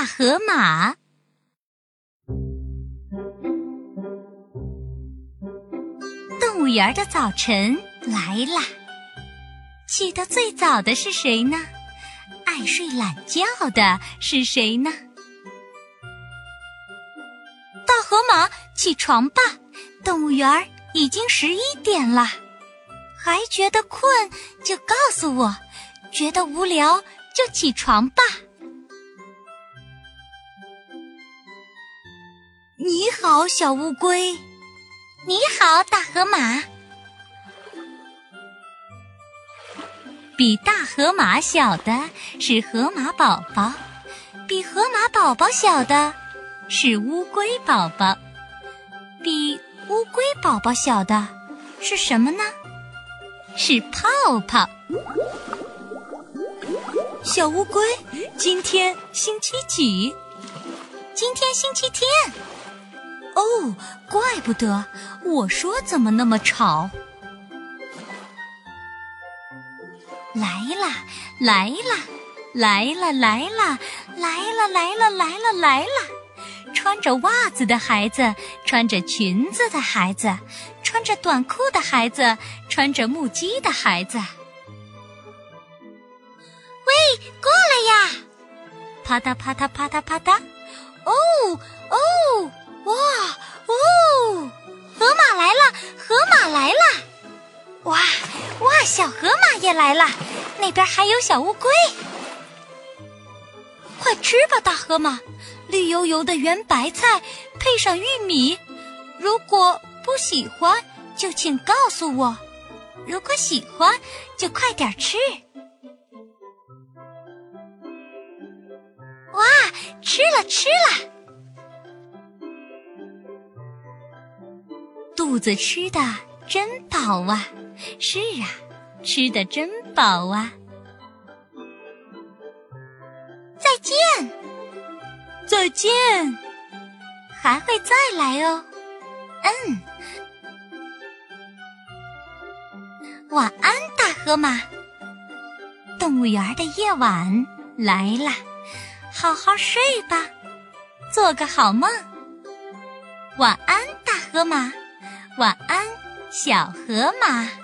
大河马。动物园的早晨来啦！起得最早的是谁呢？爱睡懒觉的是谁呢？大河马，起床吧！动物园已经十一点了，还觉得困就告诉我，觉得无聊就起床吧。你好，小乌龟。你好，大河马。比大河马小的是河马宝宝，比河马宝宝小的是乌龟宝宝，比乌龟宝宝小的是什么呢？是泡泡。小乌龟，今天星期几？今天星期天。哦，怪不得我说怎么那么吵。来啦，来啦，来啦，来啦，来啦，来啦，来啦，来啦！穿着袜子的孩子，穿着裙子的孩子，穿着短裤的孩子，穿着木屐的孩子。喂，过来呀！啪嗒啪嗒啪嗒啪嗒。哦哦。哇哦！河马来了，河马来了！哇哇，小河马也来了，那边还有小乌龟。快吃吧，大河马！绿油油的圆白菜配上玉米。如果不喜欢，就请告诉我；如果喜欢，就快点吃。哇，吃了吃了！肚子吃的真饱啊！是啊，吃的真饱啊！再见，再见，还会再来哦。嗯，晚安，大河马。动物园的夜晚来了，好好睡吧，做个好梦。晚安，大河马。晚安，小河马。